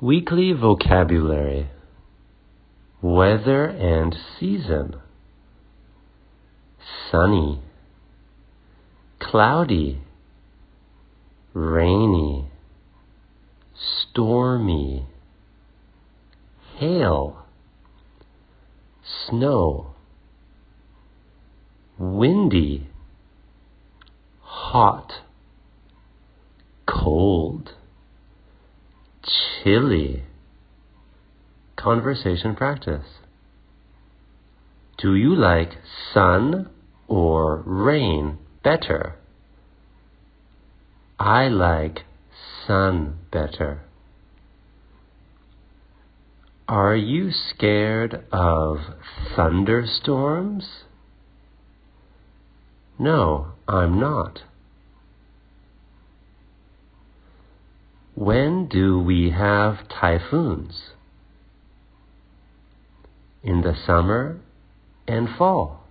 Weekly vocabulary Weather and season Sunny, cloudy, rainy, stormy, hail, snow, windy, hot, cold chilly. Conversation practice. Do you like sun or rain better? I like sun better. Are you scared of thunderstorms? No, I'm not. When do we have typhoons? In the summer and fall.